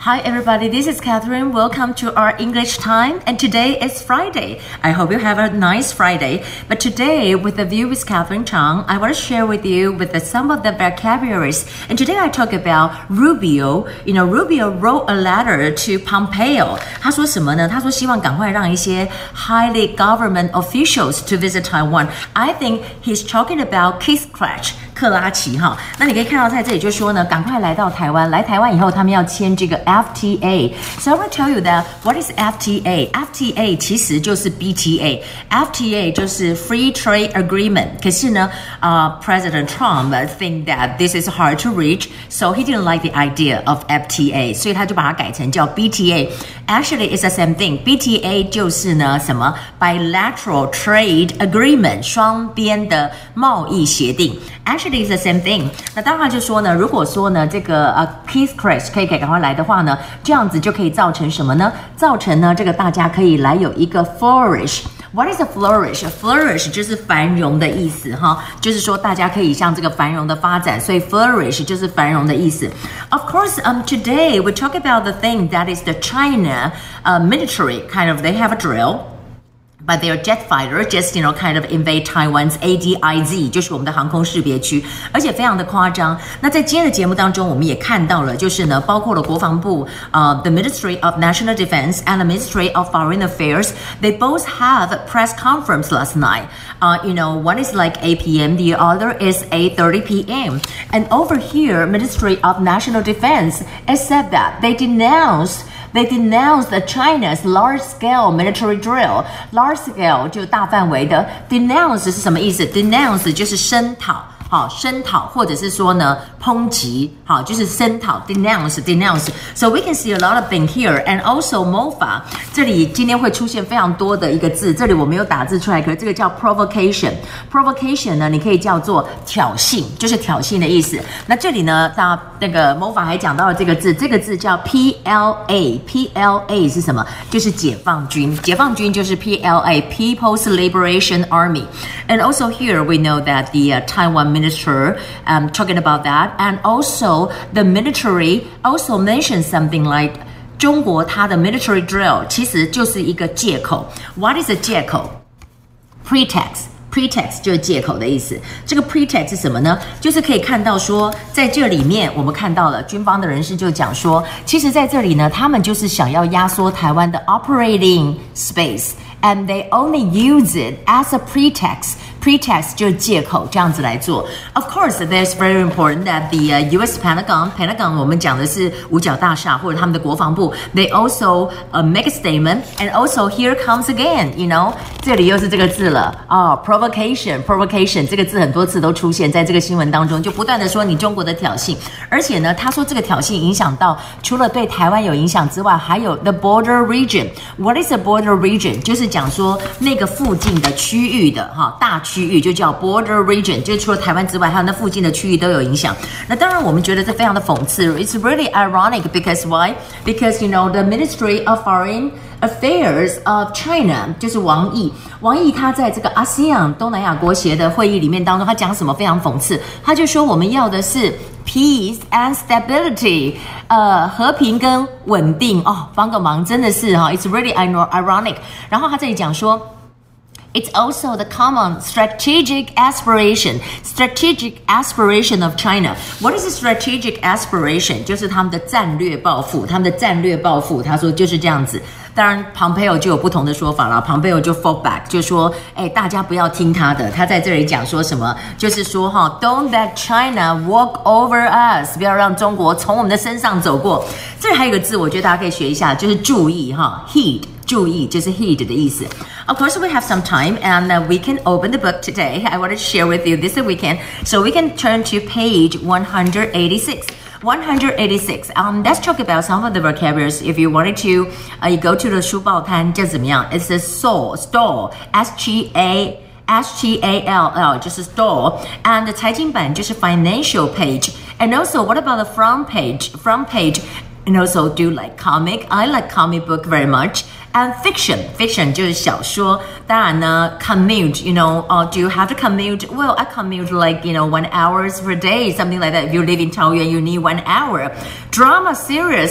Hi everybody, this is Catherine. Welcome to our English time. And today is Friday. I hope you have a nice Friday. But today, with the view with Catherine Chang, I want to share with you with the, some of the vocabularies. And today I talk about Rubio. You know, Rubio wrote a letter to Pompeo. 他说什么呢？他说希望赶快让一些 highly government officials to visit Taiwan. I think he's talking about Keith Krach. 克拉奇哈，那你可以看到在这里就说呢，赶快来到台湾。来台湾以后，他们要签这个 FTA。So I want to tell you that what is FTA? FTA 其实就是 BTA。FTA 就是 Free Trade Agreement。可是呢，呃，President Trump think that this is hard to reach, so he didn't like the idea of FTA，所以他就把它改成叫 BTA。 Actually, it's the same thing. BTA 就是呢什么 bilateral trade agreement，双边的贸易协定。Actually, it's the same thing. 那当然就说呢，如果说呢这个呃 Keith Chris 可以赶快来的话呢，这样子就可以造成什么呢？造成呢这个大家可以来有一个 flourish。What is a flourish? Flourish 就是繁荣的意思哈，就是说大家可以向这个繁荣的发展，所以 flourish 就是繁荣的意思。Of course, um, today we talk about the thing that is the China uh, military kind of. They have a drill but their jet fighter just you know kind of invade Taiwan's ADIZ，就是我们的航空识别区，而且非常的夸张。那在今天的节目当中，我们也看到了，就是呢，包括了国防部呃、uh, the Ministry of National Defense and the Ministry of Foreign Affairs, they both have a press conference last night. Uh, you know, one is like 8 p.m., the other is 8:30 p.m. And over here, Ministry of National Defense has said that they denounced they denounced China's large-scale military drill. Large-scale 就大范围的，denounce 是什么意思？denounce 就是声讨。 好，声讨或者是说呢，抨击，好，就是声讨，denounce，denounce。So we can see a lot of things here, and also mofa。这里今天会出现非常多的一个字，这里我没有打字出来，可是这个叫 provocation。provocation 呢，你可以叫做挑衅，就是挑衅的意思。那这里呢，大那个 mofa 还讲到了这个字，这个字叫 PLA，PLA 是什么？就是解放军，解放军就是 PLA，People's Liberation Army。And also here we know that the、Taiwan minister um, talking about that. And also the military also mentioned something like 中国它的 military drill 其实就是一个借口。What is a 借口？Pretext。pretext 就是借口的意思。这个 pretext 是什么呢？就是可以看到说，在这里面我们看到了军方的人士就讲说，其实在这里呢，他们就是想要压缩台湾的 operating space。and they only use it as a pretext. Pretext 就是借口，这样子来做。Of course, that's very important that the、U.S. Pentagon Pentagon 我们讲的是五角大厦或者他们的国防部，they also、make a statement and also here comes again, you know，这里又是这个字了啊、Provocation, provocation 这个字很多次都出现在这个新闻当中，就不断的说你中国的挑衅，而且呢，他说这个挑衅影响到除了对台湾有影响之外，还有 the border region. What is the border region？就是讲说那个附近的区域的哈大区区域就叫 border region，就除了台湾之外，还有那附近的区域都有影响。那当然我们觉得这非常的讽刺，It's really ironic because why? Because you know the Ministry of Foreign Affairs of China 就是王毅，王毅他在这个 ASEAN 东南亚国协的会议里面当中，他讲什么非常讽刺，他就说我们要的是 peace and stability，呃，和平跟稳定哦，帮个忙真的是哈，It's really ironic。然后他这里讲说。It's also the common strategic aspiration, strategic aspiration of China. What is a strategic aspiration? 就是他们的战略抱负，他们的战略抱负。他说就是这样子。当然，Pompeo 就有不同的说法了。Pompeo 就 fall back，就说，哎，大家不要听他的。他在这里讲说什么？就是说哈，Don't let China walk over us，不要让中国从我们的身上走过。这里还有一个字，我觉得大家可以学一下，就是注意哈，heed。注意就是 heed 的意思。Of course, we have some time and uh, we can open the book today. I want to share with you this weekend. So we can turn to page 186. 186. Um, let's talk about some of the vocabularies. If you wanted to, uh, you go to the 书报摊就怎么样? It's a store, store, S G A. S T A L L 就是 store, and 财经版就是 financial page. And also, what about the front page? Front page, and also do like comic. I like comic book very much. And fiction, fiction 就是小说。当然呢，commute, you know, uh, do you have to commute? Well, I commute like you know one hours per day, something like that. If you live in Taoyuan, you need one hour. Drama series.